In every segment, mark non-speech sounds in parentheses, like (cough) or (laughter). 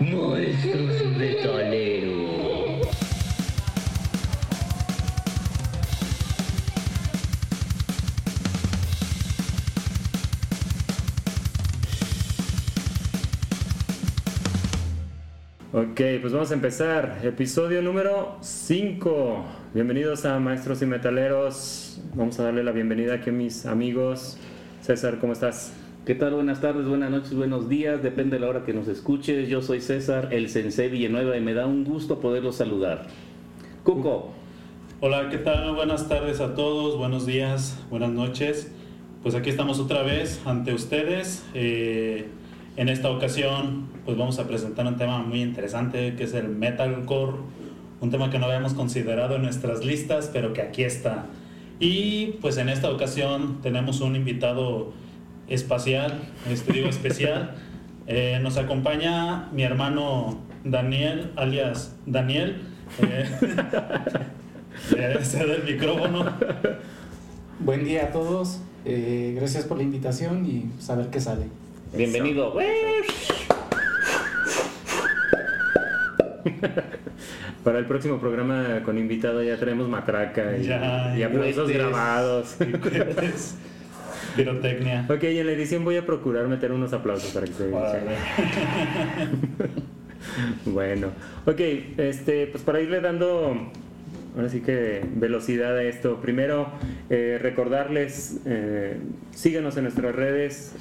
Monstruos metaleros. Ok, pues vamos a empezar. Episodio número 5. Bienvenidos a Maestros y Metaleros. Vamos a darle la bienvenida aquí a mis amigos. César, ¿cómo estás? ¿Qué tal? Buenas tardes, buenas noches, buenos días, depende de la hora que nos escuches. Yo soy César, el Sensei Villanueva, y me da un gusto poderlos saludar. Cuco, Hola, ¿qué tal? Buenas tardes a todos, buenos días, buenas noches. Pues aquí estamos otra vez ante ustedes. Eh, en esta ocasión, pues vamos a presentar un tema muy interesante que es el metalcore, un tema que no habíamos considerado en nuestras listas, pero que aquí está. Y pues en esta ocasión tenemos un invitado espacial, este digo especial. (laughs) Eh, nos acompaña mi hermano Daniel, alias Daniel. Eh, (laughs) eh, cede el micrófono. Buen día a todos, eh, gracias por la invitación y saber qué sale. bienvenido. Para el próximo programa con invitado ya tenemos matraca y, Ya, y aplausos cohetes. grabados. Y. Pirotecnia. Ok, y en la edición voy a procurar meter unos aplausos para que se. (laughs) Bueno, ok, este, pues para irle dando, ahora sí que velocidad a esto, primero eh, recordarles, eh, síganos en nuestras redes,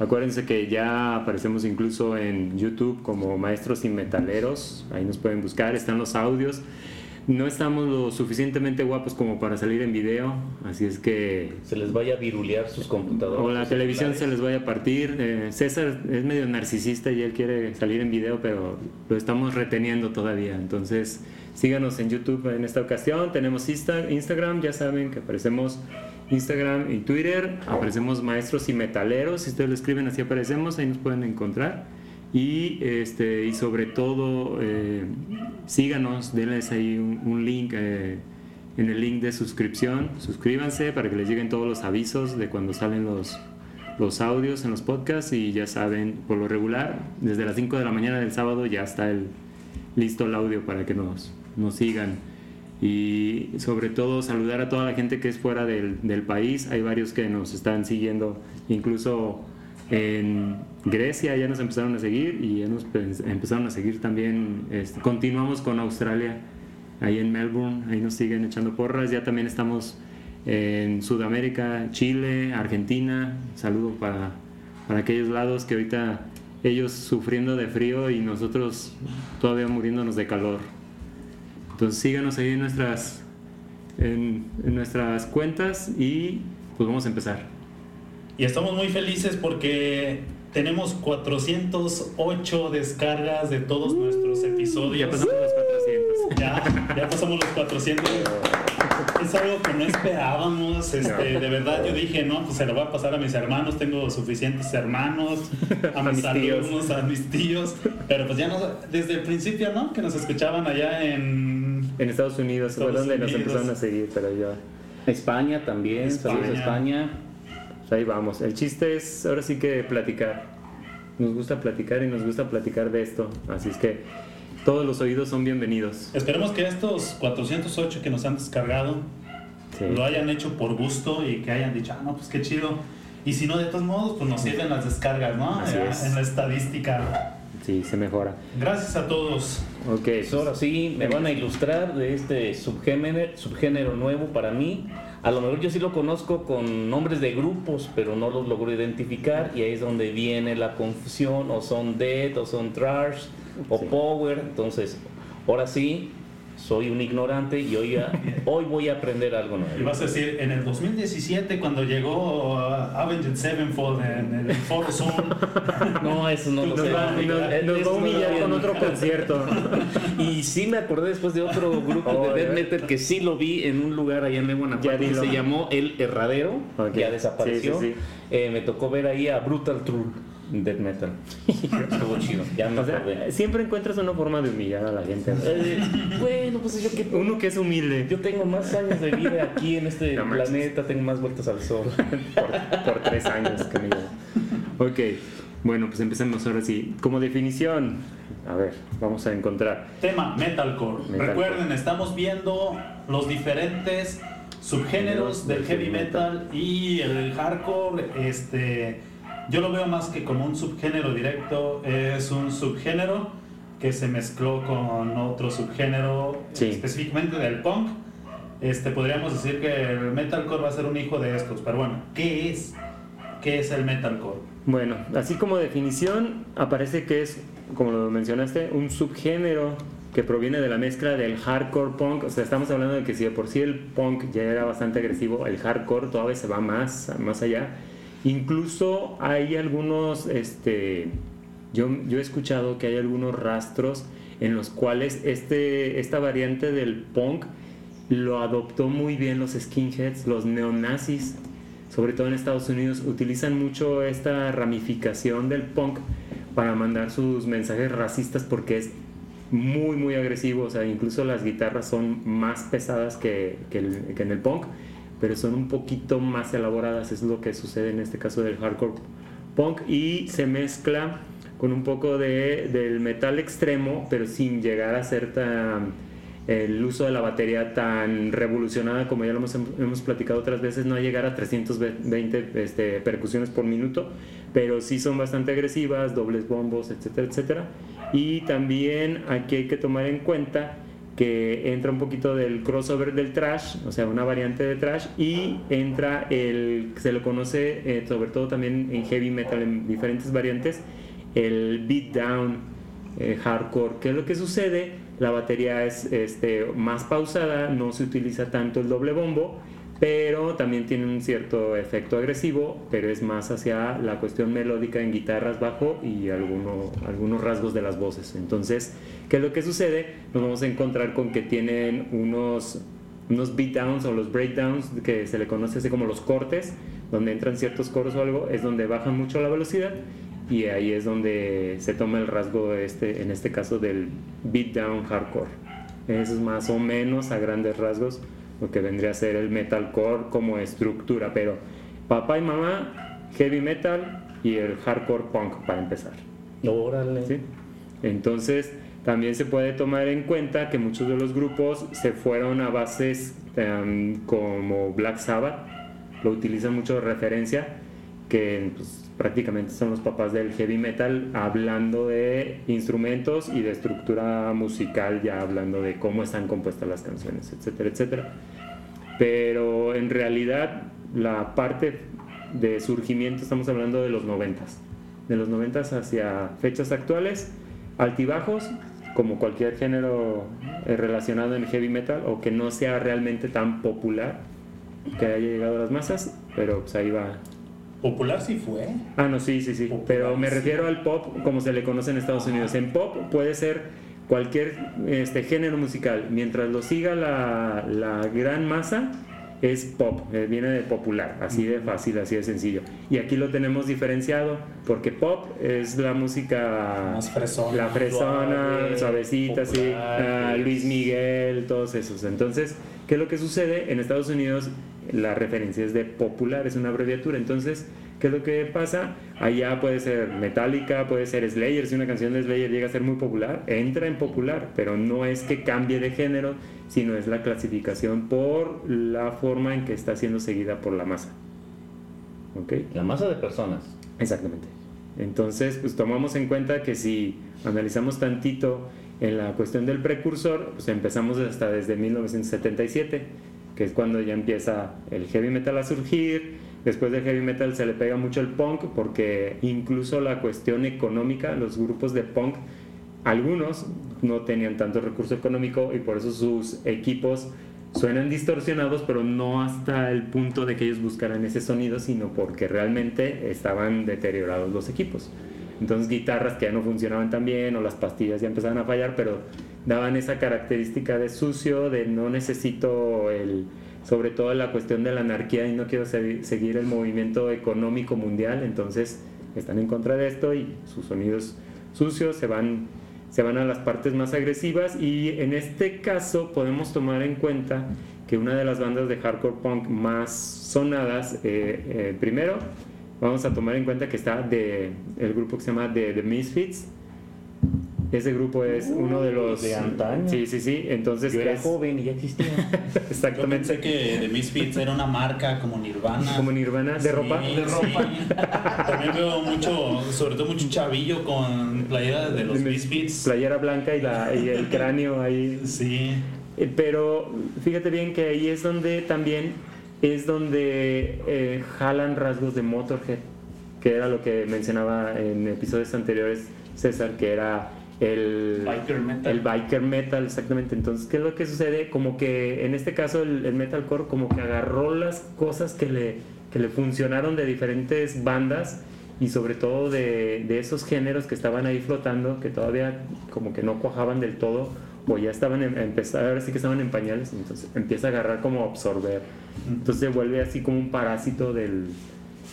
acuérdense que ya aparecemos incluso en YouTube como Maestros y Metaleros, ahí nos pueden buscar, están los audios, no estamos lo suficientemente guapos como para salir en video, así es que Se les vaya a virulear sus computadoras. o la televisión se les vaya a partir. Eh, César es medio narcisista y él quiere salir en video, pero lo estamos reteniendo todavía. Entonces, síganos en YouTube en esta ocasión. Tenemos Insta- Instagram, ya saben que aparecemos Instagram y Twitter. Aparecemos maestros y metaleros. Si ustedes lo escriben así aparecemos, ahí nos pueden encontrar. Y, este, y sobre todo, eh, síganos, denles ahí un, link. eh, en el link de suscripción. Suscríbanse para que les lleguen todos los avisos de cuando salen los, los audios en los podcasts y ya saben, por lo regular, desde las 5 de la mañana del sábado ya está el, listo el audio para que nos, nos sigan. Y sobre todo saludar a toda la gente que es fuera del, del país. Hay varios que nos están siguiendo, incluso en Grecia ya nos empezaron a seguir y ya nos empezaron a seguir también. este, continuamos con Australia ahí en Melbourne, ahí nos siguen echando porras, ya también estamos en Sudamérica, Chile, Argentina, saludo para, para aquellos lados que ahorita ellos sufriendo de frío y nosotros todavía muriéndonos de calor. Entonces síganos ahí en nuestras, en nuestras cuentas y pues vamos a empezar. Y estamos muy felices porque tenemos 408 descargas de todos nuestros episodios. Ya pasamos los 400. Ya, ya pasamos los 400. Es algo que no esperábamos. Este, de verdad, yo dije, no, pues se lo voy a pasar a mis hermanos. Tengo suficientes hermanos, a (laughs) A mis, mis tíos. alumnos, a mis tíos. Pero pues ya nos, desde el principio, ¿no? Que nos escuchaban allá en. En Estados Unidos fue Estados donde nos empezaron a seguir, pero ya... España también, saludos a España. Pues ahí vamos. El chiste es ahora sí que platicar. Nos gusta platicar y nos gusta platicar de esto. Así es que todos los oídos son bienvenidos. Esperemos que estos 408 que nos han descargado Sí. lo hayan hecho por gusto y que hayan dicho, ah, no, pues qué chido. Y si no, de todos modos, pues nos sirven las descargas, ¿no? Así es. En la estadística. Sí, se mejora. Gracias a todos. Ok. Pues ahora sí, me van a ilustrar de este subgénero, subgénero nuevo para mí. A lo mejor yo sí lo conozco con nombres de grupos, pero no los logro identificar y ahí es donde viene la confusión, o son death, o son trash, o Sí. power. Entonces, ahora sí, soy un ignorante y hoy, a- (laughs) hoy voy a aprender algo Y nuevo. vas a decir, en el 2017, cuando llegó uh, Avenged Sevenfold en el Foro Zoom, (laughs) No, eso no lo Nos sé. va, nos- nos va a no humillar con otro concierto. (laughs) Y sí me acordé después de otro grupo Oh, de death metal que sí lo vi en un lugar allá en Guanajuato, que se llamó El Herradero, Ok. ya desapareció. Sí, sí, sí. Eh, me tocó ver ahí a Brutal Truth death metal. (laughs) Estuvo chido, ya me O sea, acordé. siempre encuentras una forma de humillar a la gente. Eh, bueno, pues yo que Uno que es humilde yo tengo más años de vida aquí en este No planeta, tengo más vueltas al sol. (laughs) por, por tres años que me llevo. Ok. Bueno, pues empecemos ahora sí. Como definición, a ver, vamos a encontrar. Tema metalcore. Metalcore. Recuerden, estamos viendo los diferentes subgéneros del heavy metal y el hardcore. Este, yo lo veo más que como un subgénero directo, es un subgénero que se mezcló con otro subgénero Sí. específicamente del punk. Este, podríamos decir que el metalcore va a ser un hijo de estos, pero bueno, ¿qué es? ¿Qué es el metalcore? Bueno, así como definición, aparece que es, como lo mencionaste, un subgénero que proviene de la mezcla del hardcore punk. O sea, estamos hablando de que si de por sí el punk ya era bastante agresivo, el hardcore todavía se va más, más allá. Incluso hay algunos, este, yo, yo he escuchado que hay algunos rastros en los cuales este, esta variante del punk lo adoptó muy bien los skinheads, los neonazis, sobre todo en Estados Unidos, utilizan mucho esta ramificación del punk para mandar sus mensajes racistas porque es muy, muy agresivo. O sea, incluso las guitarras son más pesadas que, en el punk, pero son un poquito más elaboradas. Es lo que sucede en este caso del hardcore punk y se mezcla con un poco de, del metal extremo, pero sin llegar a ser tan el uso de la batería tan revolucionada como ya lo hemos, hemos platicado otras veces, no llegar a 320 este, percusiones por minuto, pero sí son bastante agresivas, dobles bombos, etcétera, etcétera. Y también aquí hay que tomar en cuenta que entra un poquito del crossover del trash, o sea, una variante de trash, y entra el, se lo conoce eh, sobre todo también en heavy metal, en diferentes variantes, el beatdown eh, hardcore. ¿Qué es lo que sucede? La batería es este, más pausada, no se utiliza tanto el doble bombo, pero también tiene un cierto efecto agresivo, pero es más hacia la cuestión melódica en guitarras bajo y alguno- algunos rasgos de las voces. Entonces, ¿qué es lo que sucede? Nos vamos a encontrar con que tienen unos, unos beatdowns o los breakdowns que se le conoce así como los cortes, donde entran ciertos coros o algo, es donde bajan mucho la velocidad y ahí es donde se toma el rasgo este, en este caso del beatdown hardcore. Eso es más o menos a grandes rasgos lo que vendría a ser el metalcore como estructura, pero papá y mamá, heavy metal y el hardcore punk para empezar. Órale. ¿sí? Entonces, también se puede tomar en cuenta que muchos de los grupos se fueron a bases em, como Black Sabbath, lo utilizan mucho de referencia, que pues, prácticamente son los papás del heavy metal, hablando de instrumentos y de estructura musical, ya hablando de cómo están compuestas las canciones, etcétera, etcétera. Pero en realidad, la parte de surgimiento, estamos hablando de los noventas de los 90 hacia fechas actuales, altibajos, como cualquier género eh, relacionado en heavy metal o que no sea realmente tan popular, que haya llegado a las masas, pero pues ahí va. Popular sí fue. Ah, no, sí, sí, sí, Popular, pero me sí. refiero al pop como se le conoce en Estados Unidos. En pop puede ser cualquier este, género musical, mientras lo siga la, la gran masa, es pop, eh, viene de popular, así de fácil, así de sencillo. Y aquí lo tenemos diferenciado, porque pop es la música Más fresona. la fresona, Suave, suavecita, sí, popular, ah, pues. Luis Miguel, todos esos. Entonces, ¿qué es lo que sucede? En Estados Unidos la referencia es de popular, es una abreviatura. Entonces, ¿qué es lo que pasa? Allá puede ser Metallica, puede ser Slayer, si una canción de Slayer llega a ser muy popular, entra en popular, pero no es que cambie de género, sino es la clasificación por la forma en que está siendo seguida por la masa. ¿Ok? La masa de personas. Exactamente. Entonces, pues tomamos en cuenta que si analizamos tantito en la cuestión del precursor, pues empezamos hasta desde 1977, que es cuando ya empieza el heavy metal a surgir. Después del heavy metal se le pega mucho el punk porque incluso la cuestión económica, los grupos de punk, algunos no tenían tanto recurso económico y por eso sus equipos suenan distorsionados, pero no hasta el punto de que ellos buscaran ese sonido, sino porque realmente estaban deteriorados los equipos. Entonces guitarras que ya no funcionaban tan bien o las pastillas ya empezaban a fallar, pero daban esa característica de sucio, de no necesito el, sobre todo la cuestión de la anarquía y no quiero se- seguir el movimiento económico mundial, entonces están en contra de esto y sus sonidos sucios se van se van a las partes más agresivas y en este caso podemos tomar en cuenta que una de las bandas de hardcore punk más sonadas, eh, eh, primero, vamos a tomar en cuenta que está de el grupo que se llama The, The Misfits. Ese grupo es uno de los de antaño. Sí, sí, sí. Entonces Yo era es- joven y ya existía. (laughs) Yo exactamente pensé que The Misfits era una marca como Nirvana. como Nirvana de Sí, ropa. sí. (laughs) También veo mucho, sobre todo mucho chavillo con playera de los Misfits. Playera blanca y, la, y el (laughs) cráneo ahí. Sí. Eh, Pero fíjate bien que ahí es donde también es donde eh, jalan rasgos de Motorhead, que era lo que mencionaba en episodios anteriores César, que era el Biker metal. el biker metal, exactamente. Entonces, ¿qué es lo que sucede? Como que en este caso el, el metalcore como que agarró las cosas que le, que le funcionaron de diferentes bandas y sobre todo de, de esos géneros que estaban ahí flotando, que todavía como que no cuajaban del todo o ya estaban en, empezar, ahora sí que estaban en pañales, entonces empieza a agarrar como a absorber. Entonces se vuelve así como un parásito del,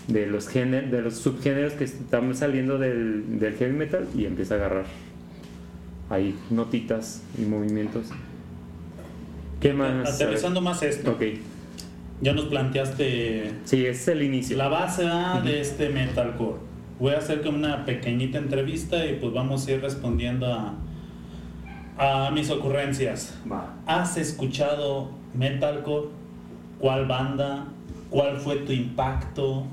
de, los géner- de los subgéneros que están saliendo del, del heavy metal y empieza a agarrar ahí notitas y movimientos. ¿Qué más? Aterrizando más esto, Ok, ya nos planteaste sí, es el inicio. la base de este metalcore. Voy a hacer como una pequeñita entrevista y pues vamos a ir respondiendo a, a mis ocurrencias. ¿Has escuchado metalcore? ¿Cuál banda? ¿Cuál fue tu impacto?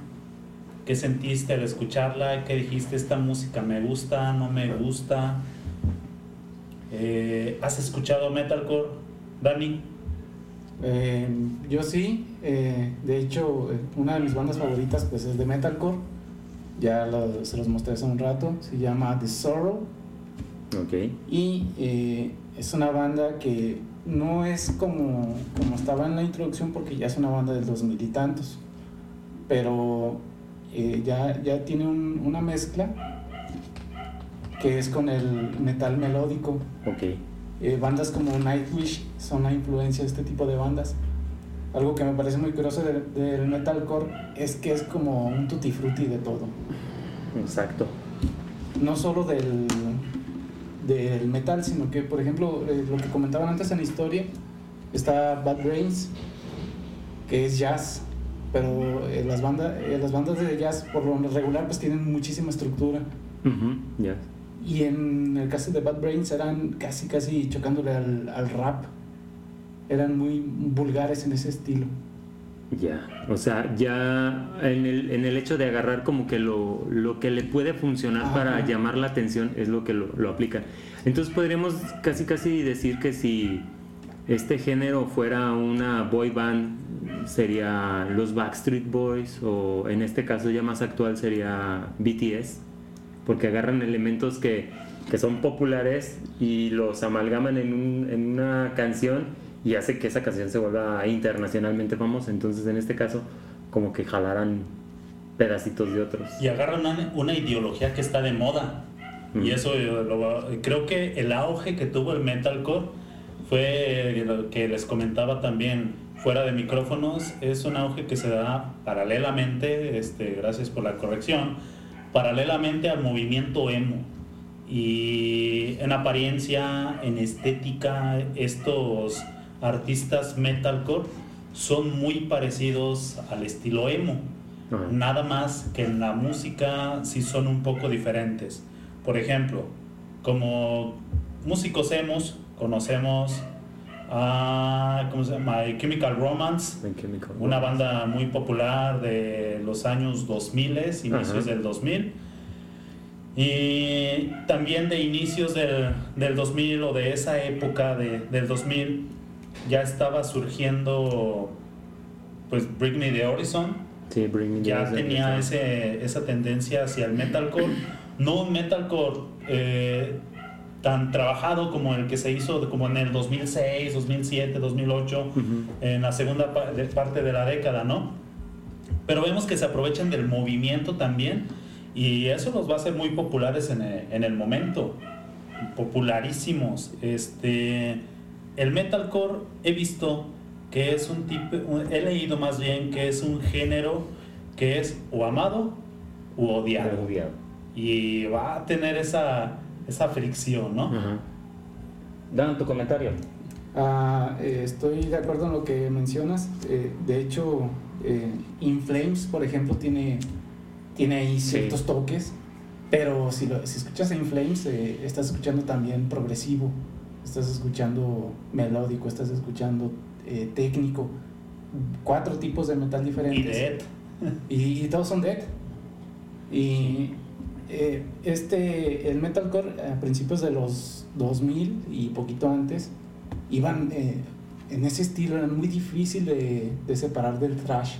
¿Qué sentiste al escucharla? ¿Qué dijiste? Esta música me gusta, no me gusta. Eh, ¿Has escuchado metalcore, Dani? Eh, yo sí, eh, de hecho, una de mis bandas favoritas pues es de metalcore. Ya lo- se los mostré hace un rato. Se llama The Sorrow. Ok, Y eh, es una banda que no es como, como estaba en la introducción porque ya es una banda del dos mil y tantos. Pero eh, ya, ya tiene un- una mezcla que es con el metal melódico. ok. Eh, bandas como Nightwish son la influencia de este tipo de bandas. Algo que me parece muy curioso del, del metalcore es que es como un tutti frutti de todo. Exacto. No solo del, del metal, sino que, por ejemplo, eh, lo que comentaban antes en historia, está Bad Brains, que es jazz, pero eh, las, bandas eh, las bandas de jazz por lo regular pues tienen muchísima estructura. Ujú, Ya. Y en el caso de Bad Brains eran casi, casi chocándole al, al rap. Eran muy vulgares en ese estilo. Ya, o sea, ya en el, en el hecho de agarrar como que lo, lo que le puede funcionar Ajá. para llamar la atención es lo que lo, lo aplican. Entonces podríamos casi casi decir que si este género fuera una boy band sería los Backstreet Boys o en este caso ya más actual sería BTS, porque agarran elementos que, que son populares y los amalgaman en, un- en una canción y hace que esa canción se vuelva internacionalmente famosa. Entonces, en este caso, como que jalaran pedacitos de otros. y agarran una, una ideología que está de moda. Mm. Y eso yo lo- creo que el auge que tuvo el metalcore fue lo que les comentaba también fuera de micrófonos, es un auge que se da paralelamente, este, gracias por la corrección, paralelamente al movimiento emo. Y en apariencia, en estética, estos artistas metalcore son muy parecidos al estilo emo. Nada más que en la música sí son un poco diferentes. Por ejemplo, como músicos emos, conocemos a ¿cómo se llama? My Chemical Romance, Chemical una Romance. banda muy popular de los años 2000, inicios Ajá. del 2000. Y también de inicios del, del 2000 o de esa época de- del 2000 ya estaba surgiendo pues Bring Me the Horizon, Sí, Bring Me the ya Horizon, tenía exacto. ese, esa tendencia hacia el metalcore, no un metalcore eh, tan trabajado como el que se hizo como en el 2006, 2007, 2008, Ujú. en la segunda parte de la década, ¿no? Pero vemos que se aprovechan del movimiento también y eso los va a hacer muy populares en el, en el momento, popularísimos. Este, el metalcore he visto que es un tipo, he leído más bien que es un género que es o amado u odiado Odiado. y va a tener esa, esa fricción, ¿no? Ajá. Dan tu comentario. Ah, eh, estoy de acuerdo en lo que mencionas. Eh, de hecho, eh, In Flames, por ejemplo, tiene tiene ahí ciertos toques, pero si, lo, si escuchas In Flames, eh, estás escuchando también progresivo, estás escuchando melódico, estás escuchando eh, técnico, cuatro tipos de metal Y diferentes. Dead. Y, y todos son dead. Y eh, este, el metalcore a principios de los 2000 y poquito antes, iban eh, en ese estilo, era muy difícil de, de separar del thrash.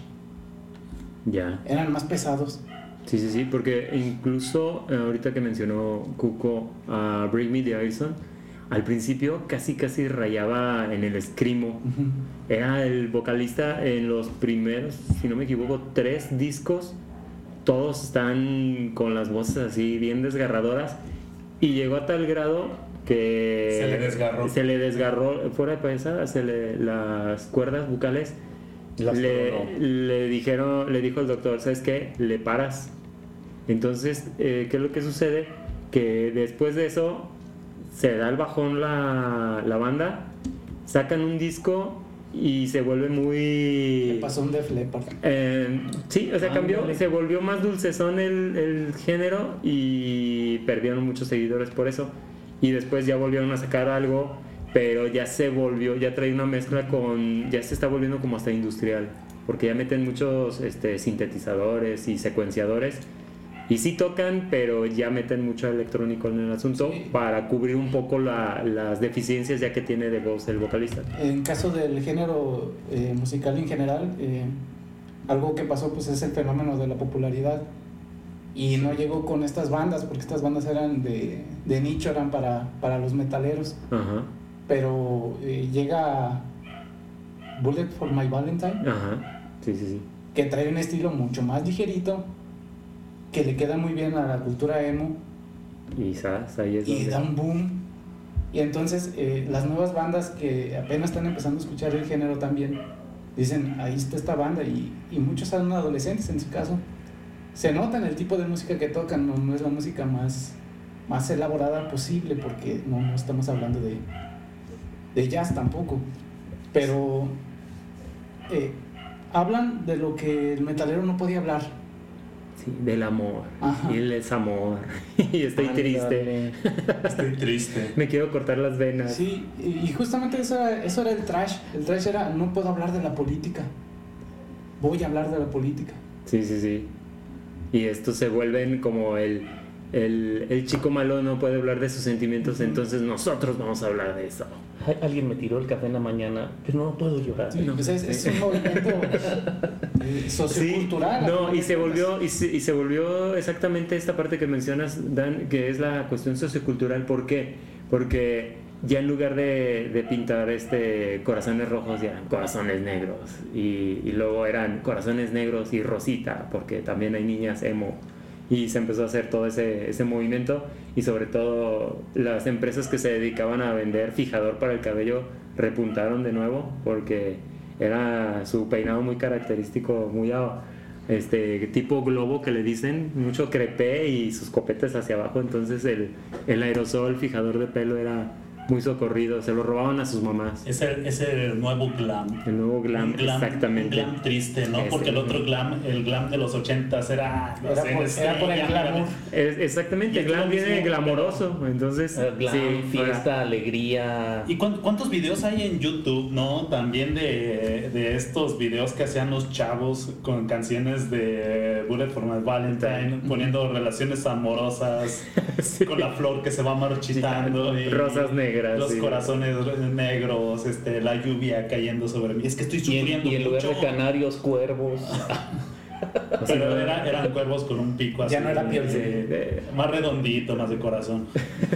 Ya. Eran más pesados. Sí, sí, sí, porque incluso eh, ahorita que mencionó Cuco a Bring Me the Horizon, al principio casi casi rayaba en el escrimo. Era el vocalista en los primeros, si no me equivoco, tres discos. Todos están con las voces así bien desgarradoras. Y llegó a tal grado que Se le desgarró. se le desgarró, fuera de pensar, se le, las cuerdas vocales Las le, tronó. le dijeron, le dijo el doctor, ¿sabes qué? Le paras. Entonces, eh, ¿qué es lo que sucede? Que después de eso se da el bajón la, la banda, sacan un disco y se vuelve muy... pasó un Def Leppard. Eh, sí, o sea, cambió, Ándale. se volvió más dulcezón el, el género y perdieron muchos seguidores por eso. Y después ya volvieron a sacar algo, pero ya se volvió, ya trae una mezcla con, ya se está volviendo como hasta industrial, porque ya meten muchos este, sintetizadores y secuenciadores. Y sí tocan, pero ya meten mucho electrónico en el asunto Sí. para cubrir un poco la- las deficiencias ya que tiene de voz el vocalista. En caso del género eh, musical en general, eh, algo que pasó pues es el fenómeno de la popularidad. Y no llegó con estas bandas porque estas bandas eran de, de nicho, eran para, para los metaleros, Ajá, pero eh, llega Bullet for My Valentine. Ajá, sí, sí, sí. que trae un estilo mucho más ligerito que le queda muy bien a la cultura emo Y ¿sabes? ahí es y da un boom. Y entonces eh, las nuevas bandas que apenas están empezando a escuchar el género también dicen, ahí está esta banda y, y muchos son adolescentes en su caso. Se nota en el tipo de música que tocan, no, no es la música más, más elaborada posible porque no, no estamos hablando de, de jazz tampoco. Pero eh, hablan de lo que el metalero no podía hablar. Sí, del amor. Ajá. Y él es amor. (laughs) y estoy triste. Estoy triste. (laughs) Me quiero cortar las venas. Sí, y y justamente eso era, eso era el trash. El trash era, no puedo hablar de la política. Voy a hablar de la política. Sí, sí, sí. Y estos se vuelven como el, el, el chico malo no puede hablar de sus sentimientos, entonces nosotros vamos a hablar de eso. Ay, Alguien me tiró el café en la mañana, pero no puedo llorar. Sí, pues es, es un movimiento (laughs) eh, sociocultural. no, y se volvió, y se, y se volvió exactamente esta parte que mencionas, Dan, que es la cuestión sociocultural. ¿Por qué? Porque ya en lugar de, de pintar este corazones rojos, ya eran corazones negros. Y, y luego eran corazones negros y rosita, porque también hay niñas emo. Y se empezó a hacer todo ese, ese movimiento y sobre todo las empresas que se dedicaban a vender fijador para el cabello repuntaron de nuevo porque era su peinado muy característico, muy este tipo globo que le dicen, mucho crepé y sus copetes hacia abajo, entonces el, el aerosol fijador de pelo era muy socorrido, se lo robaban a sus mamás. Es el, es el nuevo glam. El nuevo glam, glam exactamente. un glam triste, ¿no? Ese, Porque el otro glam, el glam de los ochentas era... no Era sé, por- era por el glamour. Es- exactamente, es glam viene mismo, glamoroso, entonces Glam, sí, fiesta, alegría. ¿Y cuán- cuántos videos hay en YouTube, no? También de, de estos videos que hacían los chavos con canciones de Bullet for My Valentine, poniendo relaciones amorosas (laughs) Sí. con la flor que se va marchitando. y Rosas negras, Los sí. corazones negros, este, la lluvia cayendo sobre mí. Es que estoy Y en, sufriendo y en lugar de canarios, cuervos. (laughs) Pero era- eran cuervos con un pico así. Ya no era piel, de- más redondito, más de corazón.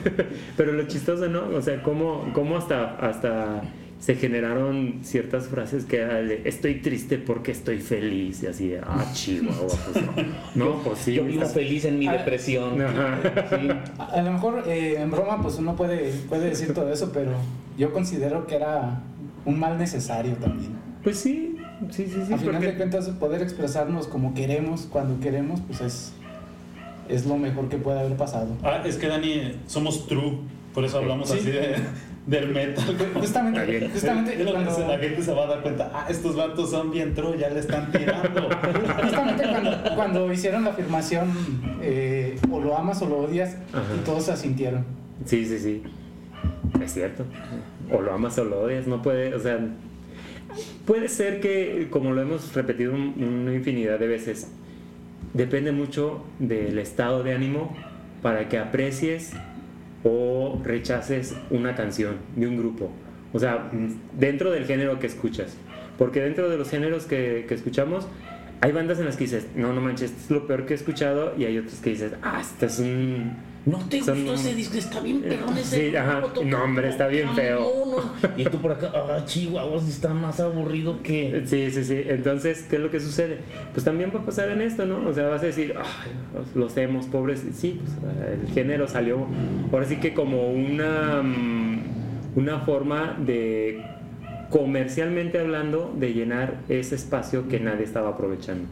(laughs) Pero lo chistoso, ¿no? O sea, cómo, cómo hasta, hasta se generaron ciertas frases que de, estoy triste porque estoy feliz y así de, ah, chihuahua, pues no. (laughs) No, pues sí. Yo vivo estás- feliz en mi Ah, depresión. (laughs) Ajá. Sí. A, a lo mejor eh, en broma pues uno puede, puede decir todo eso, pero yo considero que era un mal necesario también. Pues sí, sí, sí, sí. a final de porque- cuentas poder expresarnos como queremos, cuando queremos, pues es, es lo mejor que puede haber pasado. Ah, es que Dani, somos true, por eso hablamos Sí. así de, del metal. Justamente, justamente Es lo que cuando, la gente se va a dar cuenta, ah, estos vatos son bien tro, ya le están tirando. justamente cuando, cuando hicieron la afirmación, eh, o lo amas o lo odias, Ajá. y todos se asintieron. Sí, sí, sí. Es cierto. O lo amas o lo odias, no puede, o sea, puede ser que, como lo hemos repetido un- una infinidad de veces, depende mucho del estado de ánimo para que aprecies o rechaces una canción de un grupo. O sea, dentro del género que escuchas. Porque dentro de los géneros que, que escuchamos, hay bandas en las que dices, no, no manches, esto es lo peor que he escuchado, y hay otras que dices, ah, esto es un No te Son- gustó ese disco, está bien perrón ese. Sí, ajá. No, hombre, está bien feo. No, no. Y tú por acá, ah, chihuahuas, está más aburrido que. Sí, sí, sí. Entonces, ¿qué es lo que sucede? Pues también va a pasar en esto, ¿no? O sea, vas a decir, "Ay, los hemos, pobres. Sí, pues el género salió, ahora sí que como una, mm, una forma de, comercialmente hablando, de llenar ese espacio que nadie estaba aprovechando.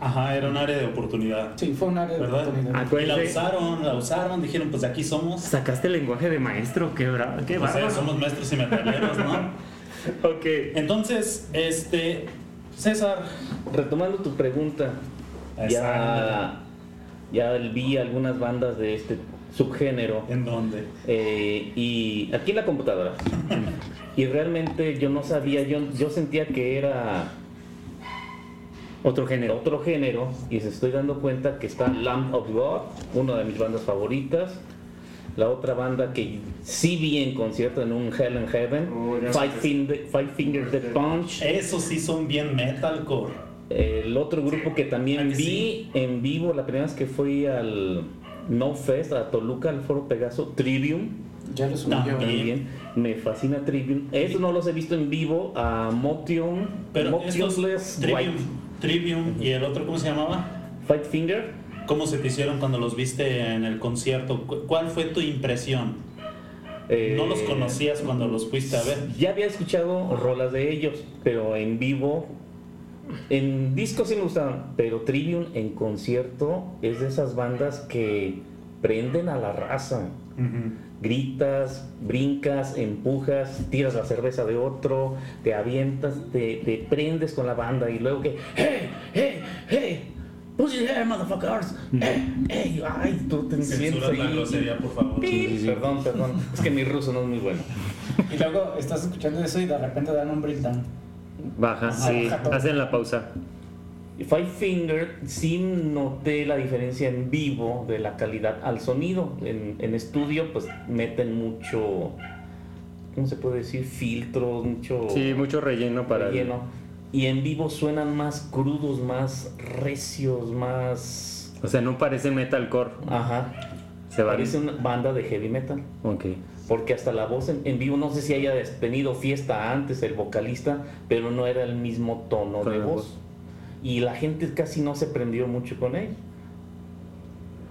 Ajá, era un área de oportunidad. Sí, fue un área de ¿Verdad? oportunidad. Y la Acuérdense, usaron, la usaron, dijeron, pues de aquí somos. sacaste el lenguaje de maestro, qué bravo, qué O sea, bárbaro. somos maestros y metaleros, ¿no? (laughs) Ok. Entonces, este, César, Retomando tu pregunta, ya, ya vi algunas bandas de este subgénero ¿en dónde? eh, y aquí en la computadora. (laughs) Y realmente yo no sabía, yo, yo sentía que era Otro género. otro género y se estoy dando cuenta que está Lamb of God, una de mis bandas favoritas. La otra banda que sí vi en concierto en un Hell in Heaven, Oh, Five. Finger, Five Finger Death Punch. Esos sí son bien metalcore. El otro grupo que ¿A también vi sí? en vivo la primera vez que fui al No Fest, a Toluca, al Foro Pegaso, Trivium. Ya lo subí No, yo. y- También me fascina Trivium. Eso no los he visto en vivo a Motion, Pero estos Motionless Trivium, y el otro, ¿cómo se llamaba? Five Finger. ¿Cómo se te hicieron cuando los viste en el concierto? ¿Cu- ¿Cuál fue tu impresión? eh, ¿No los conocías cuando los fuiste a ver? Ya había escuchado rolas de ellos, pero en vivo, en discos sí me gustaban, pero Trivium en concierto es de esas bandas que prenden a la raza. Gritas, brincas, empujas, tiras la cerveza de otro, te avientas, te, te prendes con la banda y luego que, ¡Hey! ¡Hey! ¡Hey! ¡Push your hair, motherfuckers! ¡Hey! ¡Hey! ¡Ay! Tú te sientes Censura la ahí. grosería, por favor. Pip, Perdón, perdón. Es que mi ruso no es muy bueno. Y luego estás escuchando eso y de repente dan un breakdown. Baja, sí. Hacen la pausa. Five Finger sí noté la diferencia en vivo de la calidad al sonido. En, en estudio pues meten mucho, ¿cómo se puede decir? Filtros, mucho Sí, mucho relleno para. el- relleno. Y en vivo suenan más crudos, más recios, más... O sea, no parece metalcore. Ajá. Se. Parece una banda de heavy metal. Ok. Porque hasta la voz en, en vivo, no sé si haya tenido fiesta antes el vocalista, pero no era el mismo tono de voz. voz. Y la gente casi no se prendió mucho con él.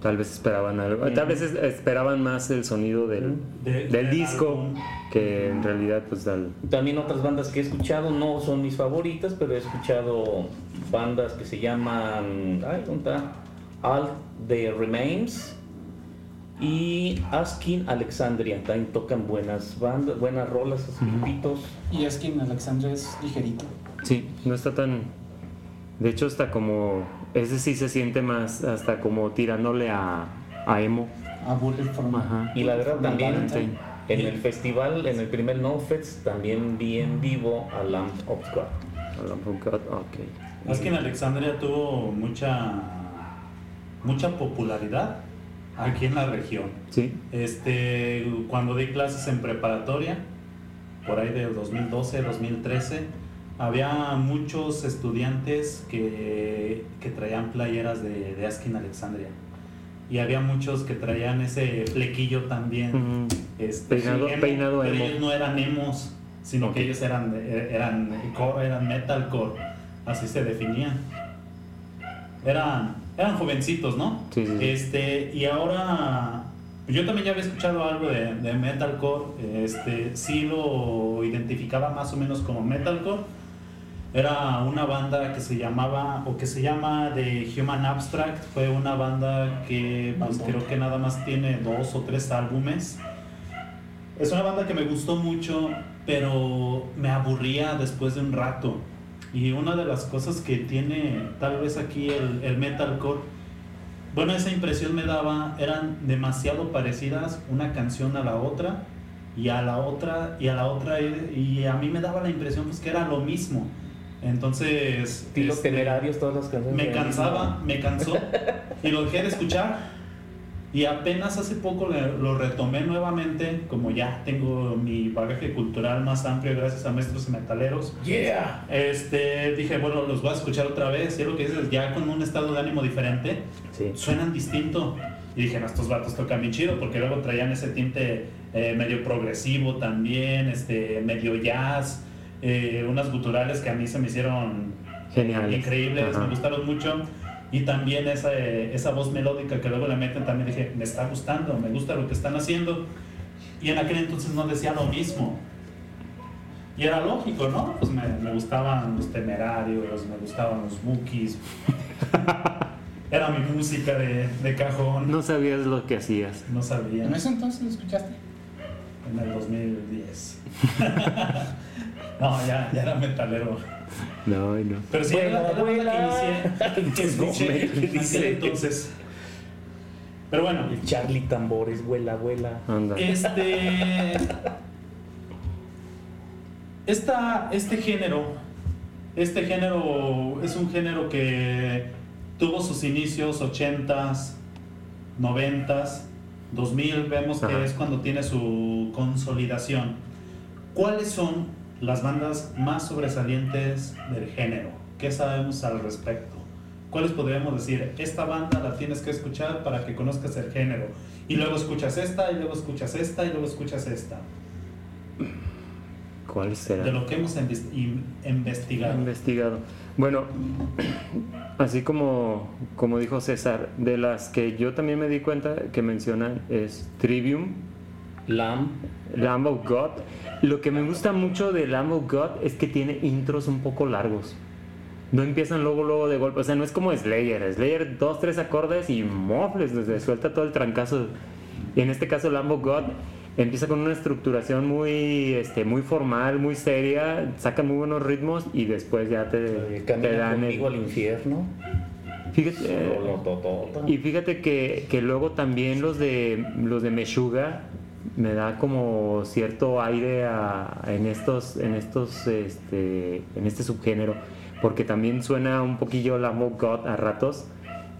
Tal vez esperaban algo. Tal vez es- esperaban más el sonido del, De- del del disco álbum. que en realidad, pues, al. También otras bandas que he escuchado, no son mis favoritas, pero he escuchado bandas que se llaman. Ay, ¿dónde está? All the Remains y Asking Alexandria. También tocan buenas bandas, buenas rolas, esos. Y en Alexandria es ligerito. Sí, no está tan. De hecho, está como. Ese sí se siente más, hasta como tirándole a, a emo. A Bullet Ajá. Y la verdad también en el festival, en el primer No Fest, también vi en vivo a Lamb of God. A Lamb of God, Ok. Es que en Alexandria tuvo mucha, mucha popularidad aquí en la región. Sí. Este, cuando di clases en preparatoria, por ahí del 2012, 2013, había muchos estudiantes que, que traían playeras de, de Askin Alexandria. Y había muchos que traían ese flequillo también. Ujú. este, Peinado- emo, peinado pero emo. ellos no eran emos, sino que ellos eran, eran, core, eran metalcore. Así se definían. Eran, eran jovencitos, ¿no? Sí, sí, sí. Este, y ahora, yo también ya había escuchado algo de, de metalcore, este, sí lo identificaba más o menos como metalcore. Era una banda que se llamaba, o que se llama The Human Abstract, fue una banda que pues, creo que nada más tiene dos o tres álbumes. Es una banda que me gustó mucho, pero me aburría después de un rato. Y una de las cosas que tiene tal vez aquí el, el metalcore, bueno, esa impresión me daba, eran demasiado parecidas una canción a la otra y a la otra y a la otra y a mí me daba la impresión pues que era lo mismo. Entonces, este, temerarios, todas las canciones. me cansaba, me cansó y lo dejé de escuchar. Y apenas hace poco le- lo retomé nuevamente, como ya tengo mi bagaje cultural más amplio gracias a maestros y metaleros. Yeah. Este, dije, bueno, los voy a escuchar otra vez. Y es lo que dices, ya con un estado de ánimo diferente, Sí. suenan distinto. Y dije, no, estos vatos tocan bien chido, porque luego traían ese tinte eh, medio progresivo también, este, medio jazz, eh, unas guturales que a mí se me hicieron Geniales. increíbles, Ajá. me gustaron mucho. Y también esa, eh, esa voz melódica que luego le meten, también dije, me está gustando, me gusta lo que están haciendo. Y en aquel entonces no decía lo mismo. Y era lógico, ¿no? Pues me, me gustaban los temerarios, me gustaban los bookies. (laughs) Era mi música de, de cajón. No sabías lo que hacías. No sabía. ¿En ese entonces lo escuchaste? En el 2010. (laughs) no, ya, ya era metalero. No, y no. Pero sí, era la, que inicié. Que dice. entonces. Pero bueno, El Charlie Tambores, vuela, vuela. Anda. este. Esta, este género. Este género es un género que tuvo sus inicios 80s, 90s, 2000. Vemos que es cuando tiene su consolidación. ¿Cuáles son las bandas más sobresalientes del género? ¿Qué sabemos al respecto? ¿Cuáles podríamos decir? Esta banda la tienes que escuchar para que conozcas el género. Y luego escuchas esta, y luego escuchas esta, y luego escuchas esta. ¿Cuál será? De lo que hemos inves- in- investigado. investigado. Bueno, (clears throat) así como, como dijo César, de las que yo también me di cuenta que mencionan es Trivium, Lamb. Lamb of God. Lo que me gusta mucho de Lamb of God es que tiene intros un poco largos. No empiezan luego, luego de golpe. O sea, no es como Slayer. Slayer, dos, tres acordes y mofles, les suelta todo el trancazo. Y en este caso, Lamb of God empieza con una estructuración muy, este, muy formal, muy seria. Sacan muy buenos ritmos y después ya te, te dan el. al infierno. Fíjate, eh, y fíjate que, que luego también los de los de Meshuga me da como cierto aire a- en estos en estos este en este subgénero porque también suena un poquillo la Mob God a ratos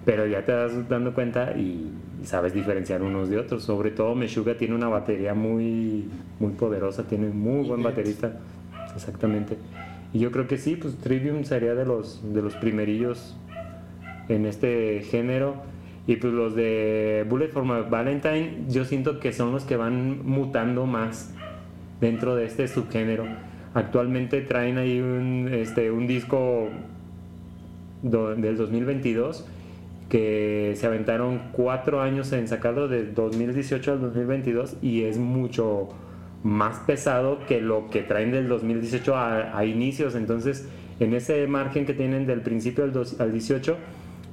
pero ya te das dando cuenta y sabes diferenciar unos de otros. Sobre todo Meshuga tiene una batería muy muy poderosa tiene un muy buen baterista. Exactamente. Y yo creo que sí pues Trivium sería de los de los primerillos en este género. Y pues los de Bullet for My Valentine, yo siento que son los que van mutando más dentro de este subgénero. Actualmente traen ahí un, este, un disco do- del 2022 que se aventaron cuatro años en sacarlo de 2018 al 2022 y es mucho más pesado que lo que traen del 2018 a, a inicios. Entonces, en ese margen que tienen del principio al, dos- al 18,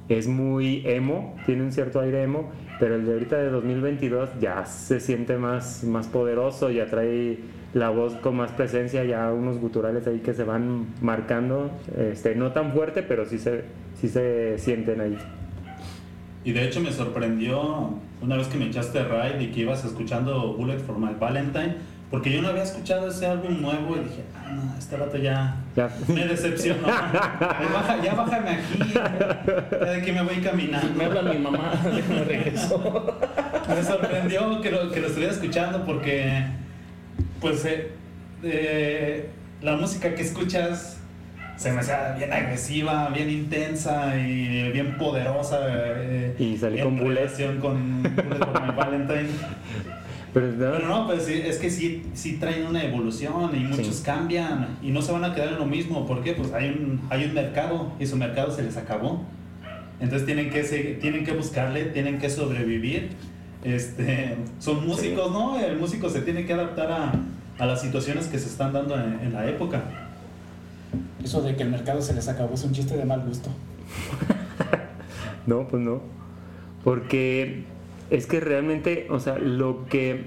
es muy emo, tiene un cierto aire emo, pero el de ahorita de 2022 ya se siente más, más poderoso, ya trae la voz con más presencia, ya unos guturales ahí que se van marcando, este, no tan fuerte, pero sí se, sí se sienten ahí. Y de hecho me sorprendió una vez que me echaste ride y que ibas escuchando Bullet for My Valentine, porque yo no había escuchado ese álbum nuevo y dije, ah, no, este vato ya Ya. me decepcionó. (laughs) Baja- ya bájame aquí, ya de que me voy caminando. Me habla mi mamá, (laughs) me regresó. Me sorprendió que lo, que lo estuviera escuchando porque, pues, eh, eh, la música que escuchas se me hacía bien agresiva, bien intensa y bien poderosa. eh, Y salí en con Bullet. con Bullet My Valentine. (laughs) Pero, ¿no? Pero no, pues sí, es que sí, sí traen una evolución y muchos Sí. cambian y no se van a quedar en lo mismo. ¿Por qué? Pues hay un, hay un mercado y su mercado se les acabó. Entonces tienen que, tienen que buscarle, tienen que sobrevivir. Este, son músicos, ¿no? El músico se tiene que adaptar a, a las situaciones que se están dando en, en la época. Eso de que el mercado se les acabó es un chiste de mal gusto. (laughs) No, pues no. Porque es que realmente, o sea, lo que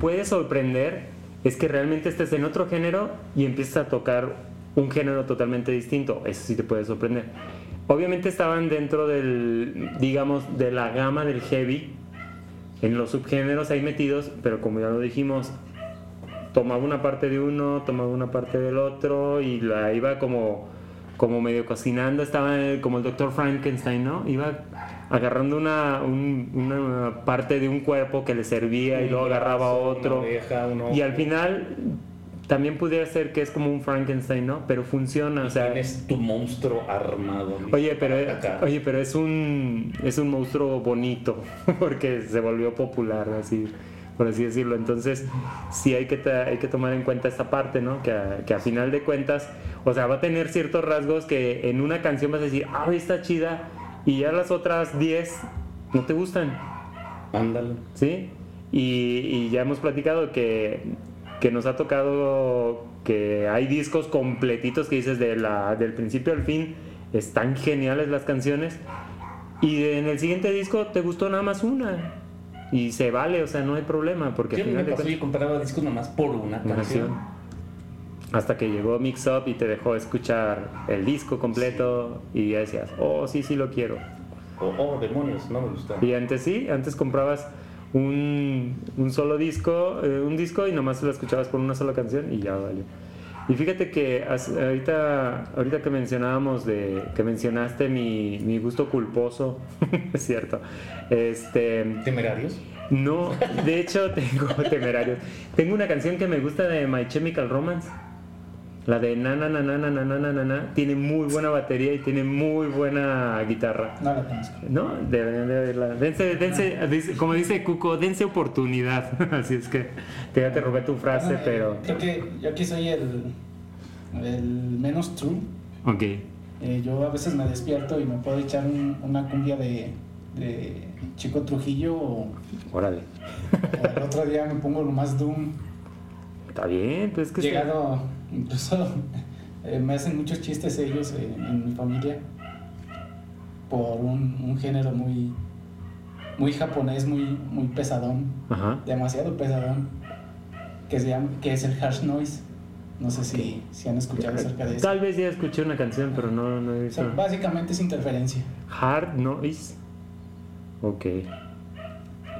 puede sorprender es que realmente estés en otro género y empiezas a tocar un género totalmente distinto. Eso sí te puede sorprender. Obviamente estaban dentro del, digamos, de la gama del heavy, en los subgéneros ahí metidos, pero como ya lo dijimos, tomaba una parte de uno, tomaba una parte del otro y la iba como, como medio cocinando, estaba como el doctor Frankenstein, ¿no? Iba agarrando una, un- una parte de un cuerpo que le servía y luego agarraba otro. Oreja, un ojo. Y al final también pudiera ser que es como un Frankenstein, ¿no? Pero funciona, o sea... Tienes tu monstruo armado. Oye, pero, oye, pero es un es un monstruo bonito (laughs) porque se volvió popular, así por así decirlo. Entonces, sí hay que hay que tomar en cuenta esta parte, ¿no? Que a, que a final de cuentas, o sea, va a tener ciertos rasgos que en una canción vas a decir, ah, está chida, y ya las otras 10 no te gustan. Ándale. ¿sí? Y, y ya hemos platicado que, que nos ha tocado que hay discos completitos que dices de la, del principio al fin, están geniales las canciones, y en el siguiente disco te gustó nada más una, y se vale, o sea, no hay problema, porque Yo al me de pasó, yo compraba discos nomás por una una canción. canción. Hasta que llegó Mix Up y te dejó escuchar el disco completo y ya decías, oh, sí, sí lo quiero. Oh, oh, demonios, no me gusta. Y antes sí, antes comprabas un, un solo disco, eh, un disco y nomás lo escuchabas por una sola canción y ya valió. Y fíjate que ahorita, ahorita que mencionábamos de, que mencionaste mi, mi gusto culposo, (laughs) es cierto. Este, ¿Temerarios? no, de hecho (laughs) tengo temerarios. Tengo una canción que me gusta de My Chemical Romance. La de na na na na na na na na na na. Tiene muy buena batería y tiene muy buena guitarra. No la conozco. No, deberían de verla. Dense, dense, como dice Cuco, dense oportunidad. Así es que te, ya te robé tu frase, Ah, eh, pero. Creo que yo aquí soy el, el menos true. Ok. Eh, yo a veces me despierto y me puedo echar un- una cumbia de, de Chico Trujillo o, Órale. o el otro día me pongo lo más Doom. Está bien, pues es que. Llegado, incluso eh, me hacen muchos chistes ellos eh, en mi familia por un, un género muy, muy japonés, muy, muy pesadón, Ajá. demasiado pesadón, que, se llama, que es el harsh noise. No sé si, si han escuchado acerca de eso. Tal vez ya escuché una canción, pero no, no he O sea, visto. básicamente es interferencia. Hard Noise. Ok.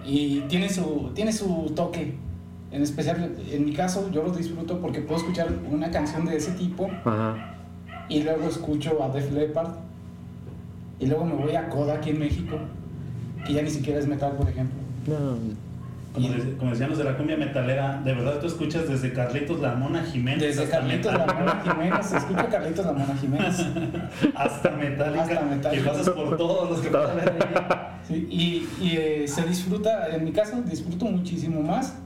Y tiene su, tiene su toque. En especial, en mi caso, yo lo disfruto porque puedo escuchar una canción de ese tipo Ajá. y luego escucho a Def Leppard y luego me voy a Coda aquí en México, que ya ni siquiera es metal, por ejemplo. No. Como, de- como decían los de la cumbia metalera, de verdad tú escuchas desde Carlitos La Mona Jiménez Desde hasta Carlitos La. Mona Jiménez, escucho a Carlitos La Mona Jiménez. (laughs) hasta Metallica. Hasta Metallica. Y pasas por todos los que ver ahí. Sí, y y, eh, se disfruta, en mi caso, disfruto muchísimo más,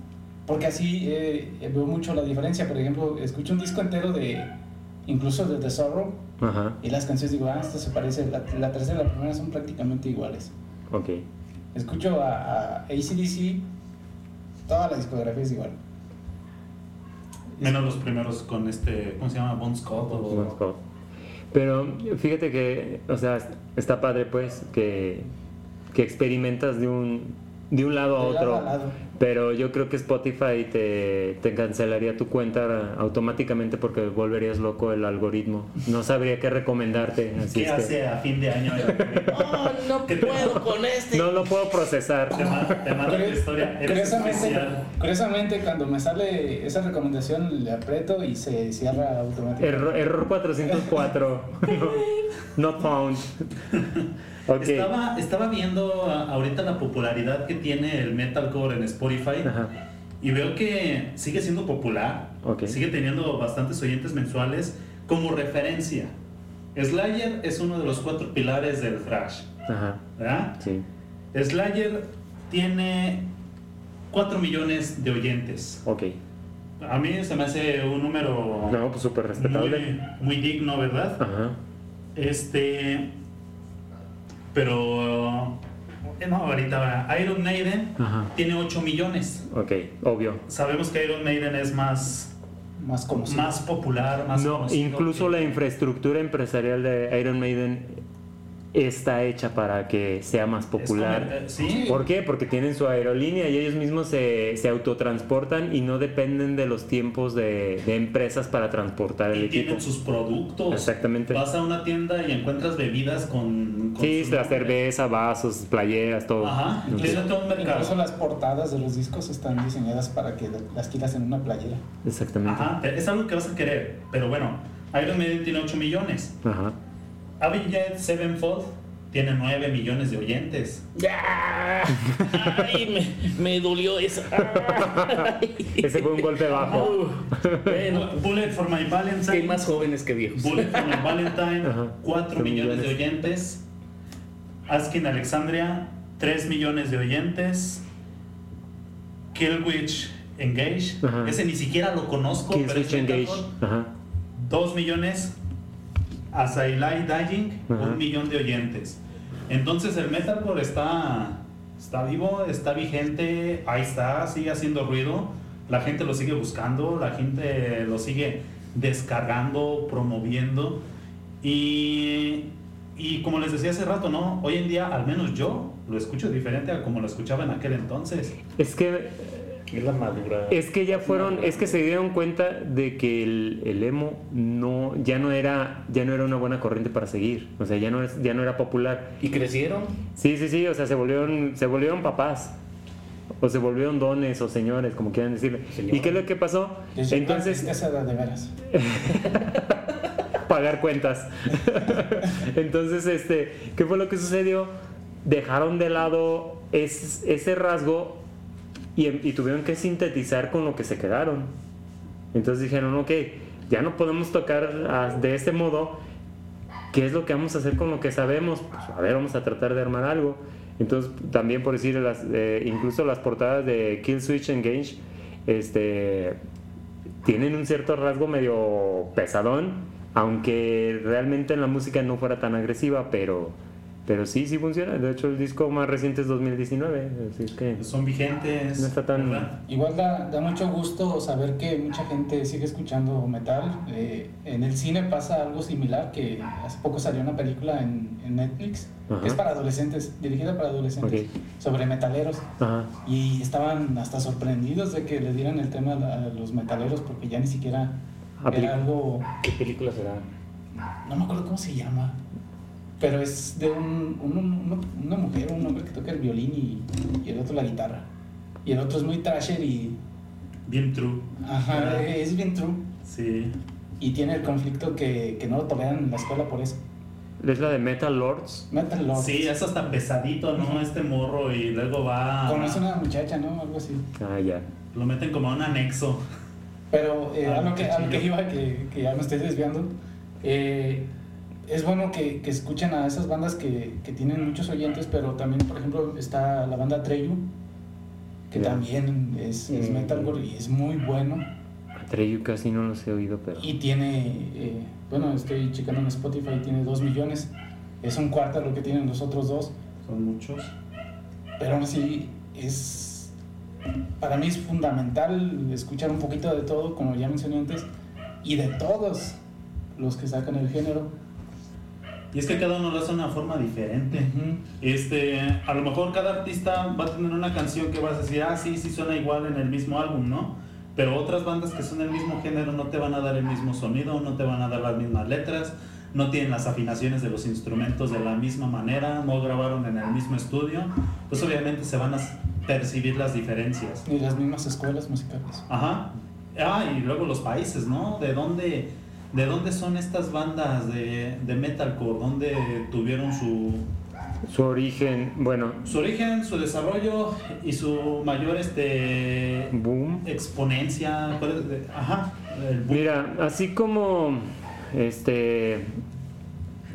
porque así eh, veo mucho la diferencia. Por ejemplo, escucho un disco entero de, incluso de The Sorrow, Ajá. y las canciones digo, ah, esto se parece, la, la tercera y la primera son prácticamente iguales. Ok. Escucho a, a ACDC, toda la discografía es igual. Menos los primeros con este, ¿cómo se llama? Bon Scott o... Bon Scott. Pero fíjate que, o sea, está padre pues que, que experimentas de un, de un lado a De lado otro. a lado. Pero yo creo que Spotify te, te cancelaría tu cuenta automáticamente porque volverías loco el algoritmo. No sabría qué recomendarte. Así ¿Qué es que hace a fin de año? (laughs) Oh, no ¿Qué te- puedo (laughs) con este. no lo puedo procesar. Te la historia. Curiosamente, cuando me sale esa recomendación, le aprieto y se cierra automáticamente. Error, error 404. (laughs) no, not found. Ok. Estaba, estaba viendo ahorita la popularidad que tiene el metalcore en Spotify Ajá. y veo que sigue siendo popular, Ok. sigue teniendo bastantes oyentes mensuales como referencia. Slayer es uno de los cuatro pilares del thrash, Ajá. ¿verdad? Sí. Slayer tiene 4 millones de oyentes. Ok. A mí se me hace un número No, pues súper respetable. muy, muy digno, ¿verdad? Ajá. Este. Pero. No, ahorita Iron Maiden Ajá. tiene 8 millones. Ok, obvio. Sabemos que Iron Maiden es más, Más popular, más No, conocido incluso que- la infraestructura empresarial de Iron Maiden está hecha para que sea más popular. Sí. ¿Por qué? Porque tienen su aerolínea y ellos mismos se, se autotransportan y no dependen de los tiempos de, de empresas para transportar el Y equipo. tienen sus productos. Exactamente. Vas a una tienda y encuentras bebidas con. con Sí, la cerveza, vasos, playeras, todo. Ajá, Entonces, tiene todo un mercado. Incluso las portadas de los discos están diseñadas para que las quieras en una playera. exactamente. Ajá, es algo que vas a querer. Pero bueno, Iron Maiden tiene 8 millones. Ajá. Avenged Sevenfold tiene 9 millones de oyentes. ¡Ya! ¡Ay, me, me dolió eso! ¡Ay! Ese fue un golpe bajo. Bueno, Bullet for My que hay Valentine. más jóvenes que viejos. Bullet for My Valentine, Ajá, 4 cuatro millones de oyentes. Askin Alexandria, 3 millones de oyentes. Killwitch Engage, Ajá. ese ni siquiera lo conozco, Kill pero es Switch Engage. metalcore. Ajá. 2 millones. Asailai Dying, Ajá. un millón de oyentes. Entonces el metalcore está, está vivo, está vigente, ahí está, sigue haciendo ruido. La gente lo sigue buscando, la gente lo sigue descargando, promoviendo. Y, y como les decía hace rato, ¿no? Hoy en día, al menos yo, lo escucho diferente a como lo escuchaba en aquel entonces. Es que Es la madura. Es que ya fueron, es que se dieron cuenta de que el, el emo no, ya no era, ya no era una buena corriente para seguir. O sea, ya no es, ya no era popular. ¿Y crecieron? Sí, sí, sí, o sea, se volvieron, se volvieron papás. O se volvieron dones o señores, como quieran decirle. ¿Y qué es lo que pasó? Entonces, esa edad de veras. (laughs) pagar cuentas. (laughs) Entonces, este, ¿qué fue lo que sucedió? Dejaron de lado es- ese rasgo y, y tuvieron que sintetizar con lo que se quedaron. Entonces dijeron, ok, ya no podemos tocar ah, de este modo. ¿Qué es lo que vamos a hacer con lo que sabemos? Pues, a ver, vamos a tratar de armar algo. Entonces, también por decir, las, eh, incluso las portadas de Kill Switch Engage, este, tienen un cierto rasgo medio pesadón, aunque realmente en la música no fuera tan agresiva, pero, pero sí, sí funciona. De hecho, el disco más reciente es 2019, así es que Son vigentes. No está tan- ¿verdad? Igual da, da mucho gusto saber que mucha gente sigue escuchando metal. Eh, en el cine pasa algo similar, que hace poco salió una película en, en Netflix, Ajá. que es para adolescentes, dirigida para adolescentes, Ok. sobre metaleros. Ajá. Y estaban hasta sorprendidos de que le dieran el tema a los metaleros, porque ya ni siquiera Aplica. era algo, ¿Qué película será? no me acuerdo cómo se llama, pero es de un, un- un- una mujer, un hombre que toca el violín y, y el otro la guitarra. Y el otro es muy trasher y Bien true. Ajá, ¿verdad? es bien true. Sí. Y tiene el conflicto que, que no lo toleran en la escuela por eso. Es la de Metal Lords. Metal Lords. Sí, eso está pesadito, ¿no? Este morro y luego va. Conoce una muchacha, ¿no? Algo así. Ah, ya. Lo meten como a un anexo. Pero eh, Ah, a, lo que, a lo que iba, que, que ya me estoy desviando, eh, es bueno que, que escuchen a esas bandas que, que tienen muchos oyentes, pero también, por ejemplo, está la banda Treyu, que también es, es Mm. metalcore y es muy bueno. Treyu casi no los he oído, pero. Y tiene, eh, bueno, estoy checando en Spotify, tiene 2 millones. Es un cuarto de lo que tienen los otros dos. Son muchos. Pero aún así es para mí es fundamental escuchar un poquito de todo, como ya mencioné antes, y de todos los que sacan el género. Y es que cada uno lo hace de una forma diferente. Este, a lo mejor cada artista va a tener una canción que vas a decir, ah, sí, sí suena igual en el mismo álbum, ¿no? Pero otras bandas que son del mismo género no te van a dar el mismo sonido, no te van a dar las mismas letras, no tienen las afinaciones de los instrumentos de la misma manera, no grabaron en el mismo estudio, pues obviamente se van a percibir las diferencias. Ni las mismas escuelas musicales. Ajá. Ah, y luego los países, ¿no? ¿De dónde, de dónde son estas bandas de, de metalcore? ¿Dónde tuvieron su, Su origen, bueno, su origen, su desarrollo y su mayor este boom. exponencia? Mira, así como este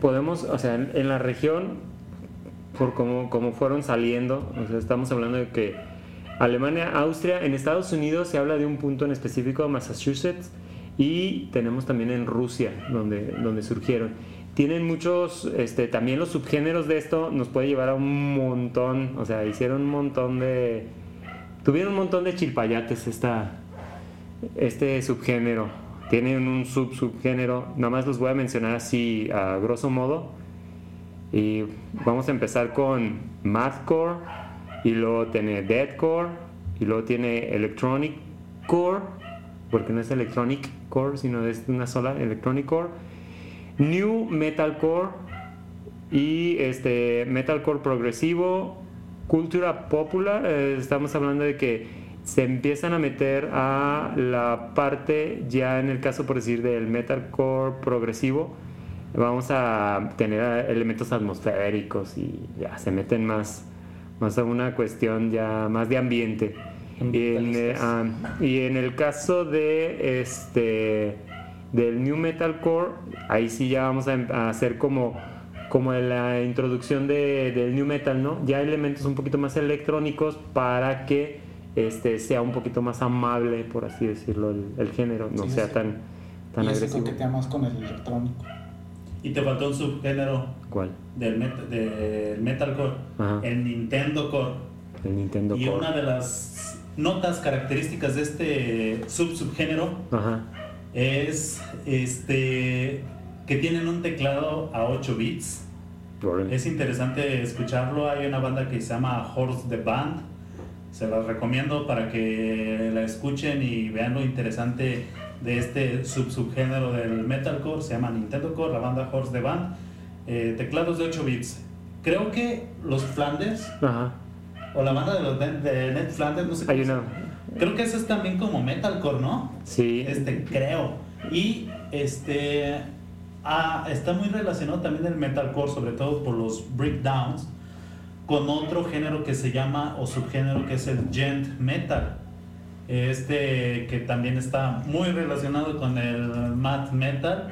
podemos, o sea, en, en la región, por cómo, cómo fueron saliendo, o sea, estamos hablando de que Alemania, Austria, en Estados Unidos se habla de un punto en específico, Massachusetts, y tenemos también en Rusia, donde, donde surgieron. Tienen muchos, este, también los subgéneros de esto nos puede llevar a un montón, o sea, hicieron un montón de, tuvieron un montón de chilpayates esta, este subgénero. Tienen un sub subgénero, nada más los voy a mencionar así a grosso modo. Y vamos a empezar con Mathcore, y luego tiene Deadcore, y luego tiene Electronic Core, porque no es Electronic Core, sino es una sola Electronic Core, New Metalcore, y este Metalcore progresivo, cultura popular, eh, estamos hablando de que se empiezan a meter a la parte, ya en el caso por decir del metalcore progresivo, vamos a tener elementos atmosféricos y ya se meten más, más a una cuestión ya más de ambiente. Y en, eh, ah, y en el caso de este del new metalcore, ahí sí ya vamos a, a hacer como como la introducción de, del new metal, ¿no? Ya elementos un poquito más electrónicos para que este sea un poquito más amable, por así decirlo, el, género, no Sí, sea sí. tan, tan y agresivo. coquetea más con el electrónico. Y te faltó un subgénero ¿Cuál? del, met- del metalcore, Ajá. el Nintendo Core. El Nintendo Y Core. una de las notas características de este sub subgénero Ajá. es este que tienen un teclado a 8 bits. Es interesante escucharlo. Hay una banda que se llama Horse the Band. Se las recomiendo para que la escuchen y vean lo interesante de este sub subgénero del metalcore. Se llama Nintendo Core, la banda Horse the Band. Eh, teclados de 8 bits. Creo que los Flanders Ajá. O la banda de los de, de Ned Flanders, no sé Hay una. Creo que eso es también como metalcore, ¿no? Sí. Este, creo. Y este ah, está muy relacionado también el metalcore, sobre todo por los breakdowns, con otro género que se llama, o subgénero que es el gent metal. Este que también está muy relacionado con el math metal,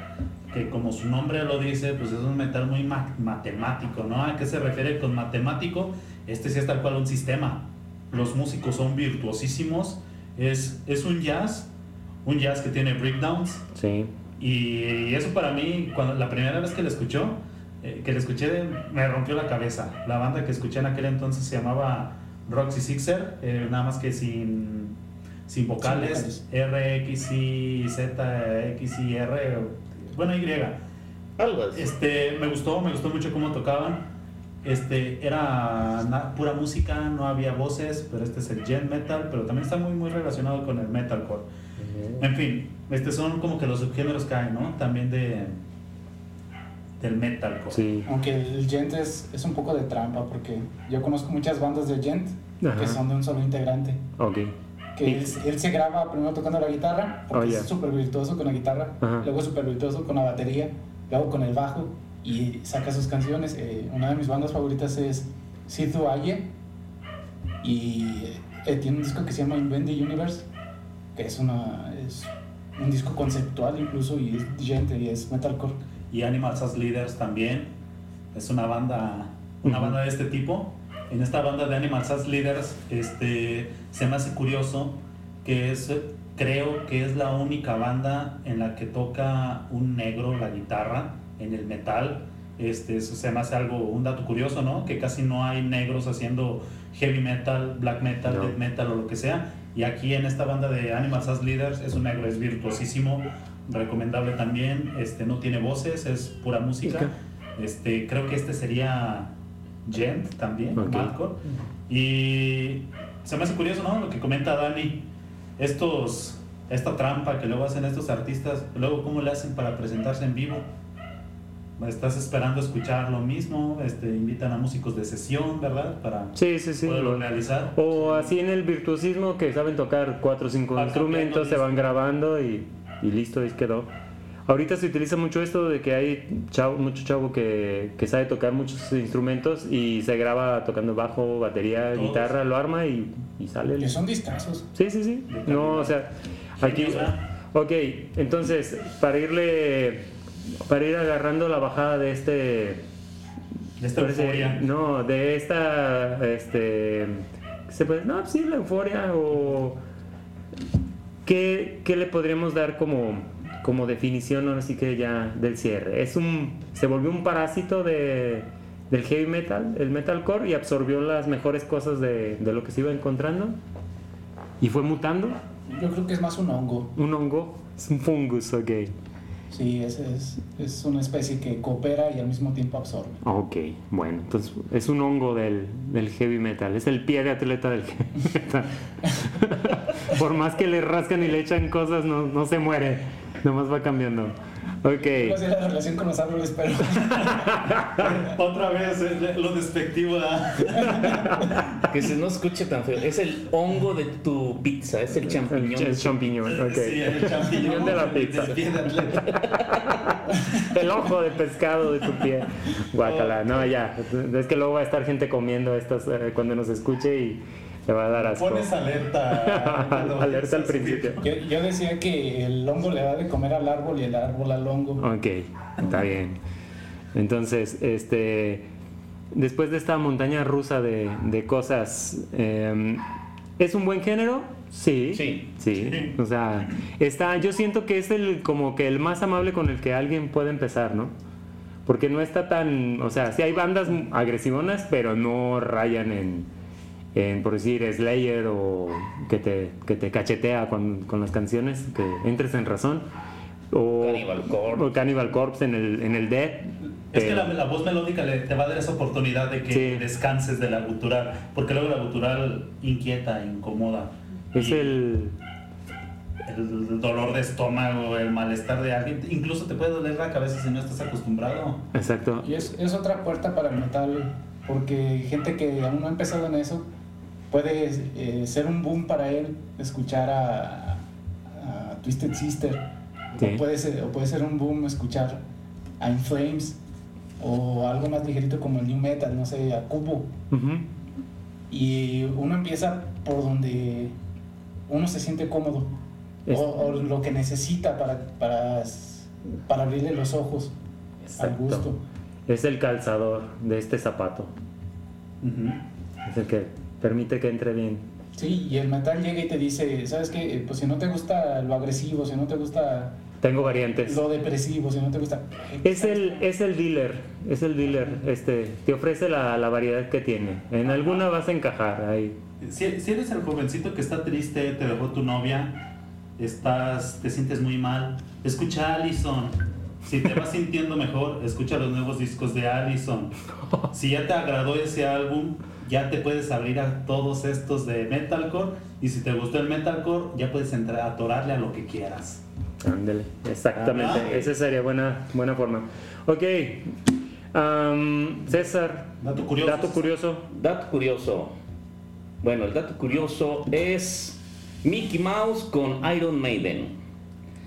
que como su nombre lo dice, pues es un metal muy ma- matemático, ¿no? ¿A qué se refiere con matemático? Este sí es tal cual un sistema. Los músicos son virtuosísimos. Es, es un jazz, un jazz que tiene breakdowns. Sí. Y eso para mí, cuando la primera vez que lo escuchó, eh, que lo escuché, me rompió la cabeza. La banda que escuché en aquel entonces se llamaba Roxy Sixer, eh, nada más que sin, sin vocales, R, X, Y, Z, X, Y, R, bueno, Y. Algo así. Este, me gustó, me gustó mucho cómo tocaban. Este, era na- pura música, no había voces, pero este es el gen metal, pero también está muy, muy relacionado con el metalcore. En fin, este son como que los subgéneros que hay, ¿no? También de del metalcore. Sí. Aunque el gent es, es un poco de trampa, porque yo conozco muchas bandas de gent Ajá. que son de un solo integrante. Ok. Que él, él se graba primero tocando la guitarra, porque Oh, ya. es súper virtuoso con la guitarra, Ajá. luego súper virtuoso con la batería, luego con el bajo, y saca sus canciones. Eh, una de mis bandas favoritas es Sidhu Aye, y eh, tiene un disco que se llama Invent the Universe, que es, una, es un disco conceptual incluso, y es gente, y es metalcore. Y Animals as Leaders también. Es una banda, una banda de este tipo. En esta banda de Animals as Leaders, este, se me hace curioso que es, creo que es la única banda en la que toca un negro la guitarra en el metal. Este, eso se me hace algo, un dato curioso, ¿no? Que casi no hay negros haciendo heavy metal, black metal, No. death metal o lo que sea. Y aquí en esta banda de Animals as Leaders es un negro, es virtuosísimo, recomendable también. Este, no tiene voces, es pura música. Este, creo que este sería Gent también, Ok. Malcolm. Y se me hace curioso, ¿no? Lo que comenta Dani. Estos, esta trampa que luego hacen estos artistas, luego cómo le hacen para presentarse en vivo. Estás esperando escuchar lo mismo, este, invitan a músicos de sesión, ¿verdad? Para Sí, sí, sí. poderlo realizar. O así en el virtuosismo que saben tocar cuatro o cinco Van instrumentos, se van grabando y, y listo, ahí quedó. Ahorita se utiliza mucho esto de que hay chavo, mucho chavo que, que sabe tocar muchos instrumentos y se graba tocando bajo, batería, Todos. guitarra, lo arma y, y sale. Que el- son discazos. Sí, sí, sí. No, o sea, aquí. Ok, entonces, para irle. Para ir agarrando la bajada de este. De esta parece- euforia. No, de esta. Este. ¿qué Se puede, no, sí, la euforia o. ¿Qué, qué le podríamos dar como, como definición, ahora sí que ya del cierre? Es un. Se volvió un parásito de, del heavy metal, el metalcore, y absorbió las mejores cosas de, de lo que se iba encontrando. Y fue mutando. Yo creo que es más un hongo. Un hongo, es un fungus, ok. Sí, es, es, es una especie que coopera y al mismo tiempo absorbe. Ok, bueno, entonces es un hongo del, del heavy metal, es el pie de atleta del heavy (laughs) metal. Por más que le rascan y le echan cosas, no, no se muere, nomás va cambiando. Ok. No sé la relación con los árboles, pero (laughs) Otra vez eh, lo despectivo. (laughs) Que se no escuche tan feo. Es el hongo de tu pizza, es el champiñón. El champiñón, ok. Sí, el champiñón de la pizza. del pie de atleta. El ojo de pescado de tu pie. Guacala, no, ya. Es que luego va a estar gente comiendo estas eh, cuando nos escuche y le va a dar asco. Pones alerta. (laughs) Alerta al principio. yo, yo decía que el hongo le da de comer al árbol y el árbol al hongo. Ok, está bien. Entonces, este, después de esta montaña rusa de, de cosas, eh, ¿es un buen género? Sí, Sí. sí. O sea, está, yo siento que es el como que el más amable con el que alguien puede empezar, ¿no? Porque no está tan, o sea, sí hay bandas agresivonas, pero no rayan en, en por decir, Slayer o que te, que te cachetea con, con las canciones, que entres en razón. O Cannibal Corpse. o Cannibal Corpse en el, en el Dead. Es que la, la voz melódica le- te va a dar esa oportunidad de que Sí. descanses de la gutural, porque luego la gutural inquieta, incomoda. es el... el dolor de estómago, el malestar de alguien, incluso te puede doler la cabeza si no estás acostumbrado. Exacto. Y es, es otra puerta para el metal, porque gente que aún no ha empezado en eso puede eh, ser un boom para él escuchar a, a Twisted Sister, Sí. o, puede ser, o puede ser un boom escuchar a In Flames, o algo más ligerito como el New Metal, no sé, a Cubo. Y uno empieza por donde uno se siente cómodo, Es- o, o lo que necesita para, para, para abrirle los ojos al gusto. Es el calzador de este zapato. Es el que permite que entre bien. Sí, y el metal llega y te dice, ¿sabes qué? Pues si no te gusta lo agresivo, si no te gusta Tengo variantes. lo depresivo, si no te gusta... Es el, es el dealer, es el dealer, este, te ofrece la, la variedad que tiene. En alguna vas a encajar ahí. Si, si eres el jovencito que está triste, te dejó tu novia, estás, te sientes muy mal, escucha a Allison. Si te vas sintiendo mejor, escucha los nuevos discos de Allison. Si ya te agradó ese álbum, ya te puedes abrir a todos estos de metalcore. Y si te gustó el metalcore, ya puedes entrar a atorarle a lo que quieras. Ándale, exactamente. Ajá. Esa sería buena, buena forma. Ok, am, César, Dato curioso. dato curioso. Dato curioso. Bueno, el dato curioso es Mickey Mouse con Iron Maiden.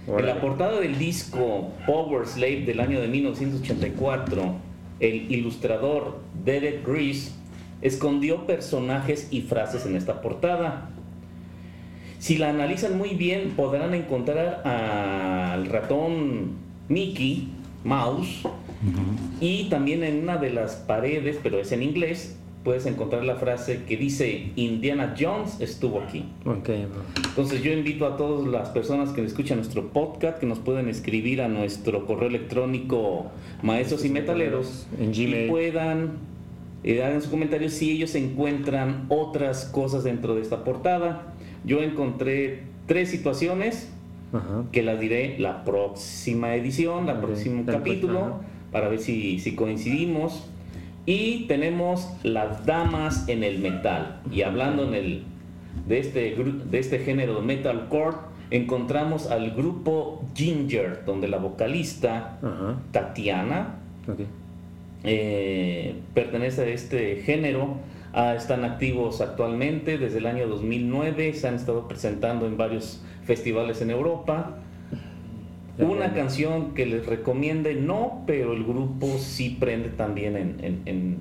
En la portada del disco Power Slave del año de 1984, el ilustrador Derek Reese escondió personajes y frases en esta portada. Si la analizan muy bien, podrán encontrar al ratón Mickey Mouse y también en una de las paredes, pero es en inglés, puedes encontrar la frase que dice Indiana Jones estuvo aquí. Ok, Entonces yo invito a todas las personas que escuchan nuestro podcast que nos pueden escribir a nuestro correo electrónico maestros y metaleros En Gmail. y puedan eh, dar en sus comentarios si ellos encuentran otras cosas dentro de esta portada. Yo encontré tres situaciones Ajá. que las diré la próxima edición, el Ok, próximo la capítulo, para ver si, si coincidimos. Y tenemos las damas en el metal. Y hablando en el, de, este, de este género metalcore, encontramos al grupo Ginger, donde la vocalista. Tatiana eh, pertenece a este género. Ah, están activos actualmente desde el año 2009, se han estado presentando en varios festivales en Europa. Una canción que les recomiende, no, pero el grupo sí prende también en, en- en-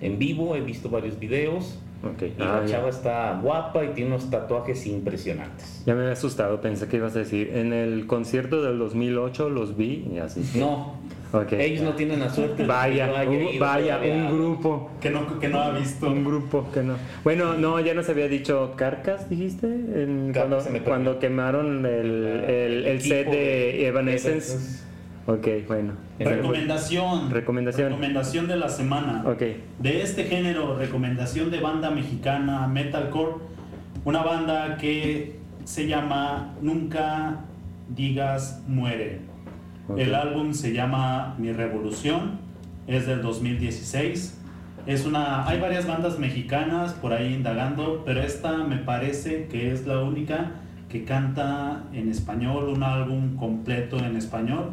en vivo, he visto varios videos. Y Ah, la ya. chava está guapa y tiene unos tatuajes impresionantes. Ya me había asustado, pensé que ibas a decir. En el concierto del 2008 los vi y así. No, Ok. ellos no tienen la suerte de que Vaya, un, vaya, grupo. Que no, que no ha visto. Un grupo que no. Bueno, no, ya nos había dicho Carcas, dijiste, en- cuando, me cuando quemaron el, el, el set de Evanescence. Evanescence. Ok, bueno. Recomendación. Recomendación. Recomendación de la semana. Ok. De este género, recomendación de banda mexicana, metalcore. Una banda que se llama Nunca Digas Muere. El álbum se llama Mi Revolución, es del 2016. Es una, hay varias bandas mexicanas por ahí indagando, pero esta me parece que es la única que canta en español, un álbum completo en español.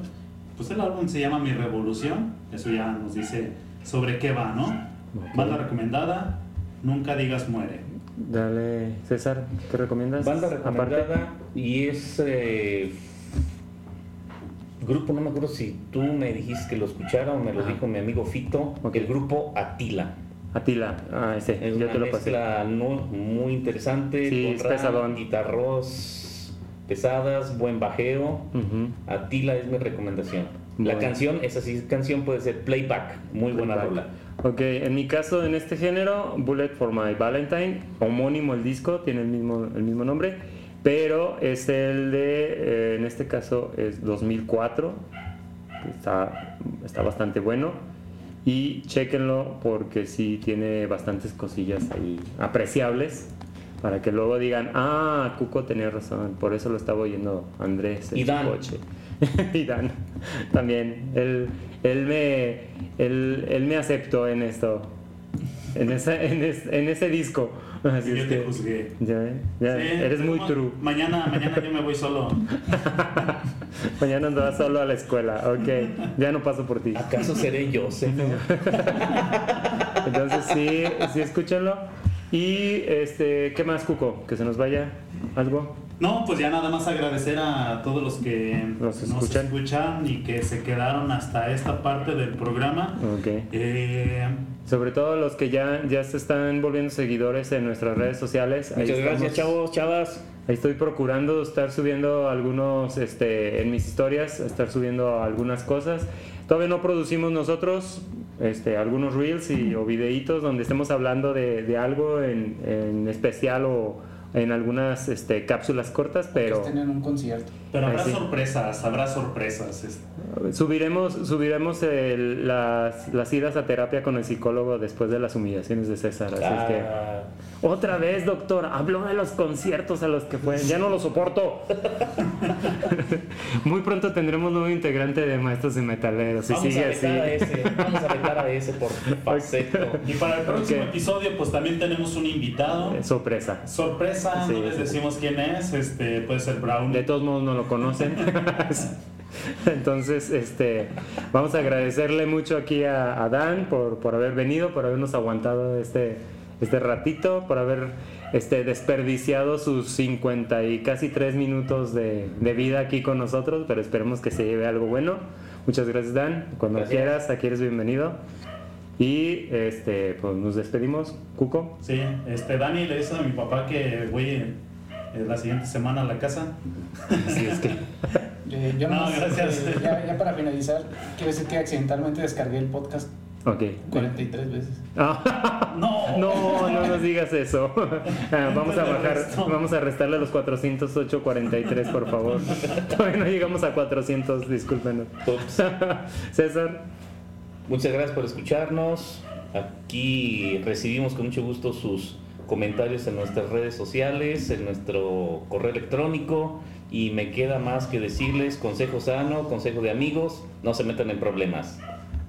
Pues el álbum se llama Mi Revolución, eso ya nos dice sobre qué va, ¿no? Banda recomendada, Nunca digas muere. Dale, César, ¿qué recomiendas? Banda Aparte. recomendada y es eh, grupo, no me acuerdo si tú me dijiste que lo escuchara o me lo dijo mi amigo Fito, Ok. el grupo Atila. Atila, ah, ese, Es una te lo pasé. mezcla no- muy interesante, Sí, con pesadón. guitarros pesadas, buen bajeo. Atila es mi recomendación. La canción, esa sí canción puede ser playback, muy buena rola. Ok, en mi caso, en este género, Bullet for My Valentine, homónimo el disco, tiene el mismo, el mismo nombre, pero es el de, eh, en este caso, es 2004, que está, está bastante bueno. Y chequenlo porque sí tiene bastantes cosillas ahí apreciables para que luego digan, ah, Cuco tenía razón, por eso lo estaba oyendo Andrés en su coche. (laughs) y Dan también. Él, él, me, él, él me aceptó en esto, en, esa, en, es- en ese disco. Así yo es te que, juzgué. ya, ya, Sí, eres muy true. Mañana, mañana yo me voy solo. (laughs) Mañana andas solo a la escuela, ok. Ya no paso por ti. ¿Acaso seré Joseph? (laughs) Entonces sí, sí, escúchenlo. Y este, ¿qué más, Cuco? Que se nos vaya algo. No, pues ya nada más agradecer a todos los que Nos nos escuchan. y que se quedaron hasta esta parte del programa. Ok. Eh, Sobre todo los que ya, ya se están volviendo seguidores en nuestras redes sociales. Ahí Muchas gracias, estamos. chavos, chavas. Ahí estoy procurando estar subiendo algunos, este, en mis historias, estar subiendo algunas cosas. Todavía no producimos nosotros este, algunos reels y, o videitos donde estemos hablando de, de algo en, en especial o en algunas este, cápsulas cortas, pero Estén en un concierto. pero habrá sí. sorpresas, habrá sorpresas. es- subiremos, subiremos el- las, las idas a terapia con el psicólogo después de las humillaciones de César. Así es que... Otra vez, doctor, habló de los conciertos a los que fue. Ya no lo soporto. (laughs) Muy pronto tendremos nuevo integrante de Maestros y Metaleros. Si vamos, sigue a así. a ese, vamos a vetar a ese por (laughs) faceto. Y para el próximo episodio, pues también tenemos un invitado. Eh, Sorpresa. Sorpresa, Sí, no les decimos quién es, este puede ser Brown. De todos modos no lo conocen. (laughs) Entonces, este, vamos a agradecerle mucho aquí a, a Dan por, por haber venido, por habernos aguantado este, este ratito, por haber este, desperdiciado sus 50 y casi 3 minutos de, de vida aquí con nosotros, pero esperemos que se lleve algo bueno. Muchas gracias, Dan. Cuando Gracias. quieras, aquí eres bienvenido. Y este, pues nos despedimos. Cuco. Sí, este Dani le dice a mi papá que voy eh, la siguiente semana a la casa. Así es que. (laughs) Eh, yo No, nomás, gracias. eh, ya, ya para finalizar, quiero decir que accidentalmente descargué el podcast Ok. 43 veces. (laughs) Ah. No, No, no nos digas eso. (laughs) Ah, vamos a bajar, vamos a restarle los 408.43, por favor. (laughs) Todavía no llegamos a 400, discúlpenos. César, Muchas gracias por escucharnos. Aquí recibimos con mucho gusto sus comentarios en nuestras redes sociales, en nuestro correo electrónico. Y me queda más que decirles consejo sano, consejo de amigos, no se metan en problemas.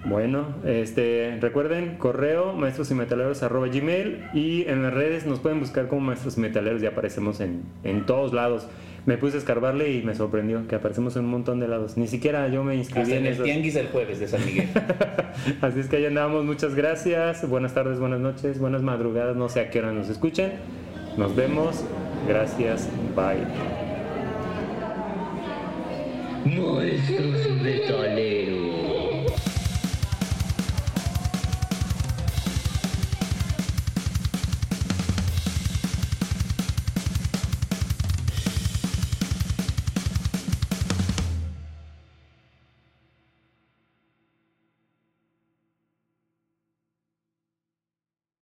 Bueno, este, recuerden, correo maestros y metaleros arroba gmail y en las redes nos pueden buscar como maestros y metaleros, ya aparecemos en, en todos lados. Me puse a escarbarle y me sorprendió que aparecemos en un montón de lados. Ni siquiera yo me inscribí Hasta en en el esos. tianguis el jueves de San Miguel. (laughs) Así es que ahí andamos, muchas gracias, buenas tardes, buenas noches, buenas madrugadas, no sé a qué hora nos escuchen. Nos vemos, gracias, bye. Maestros metaleros.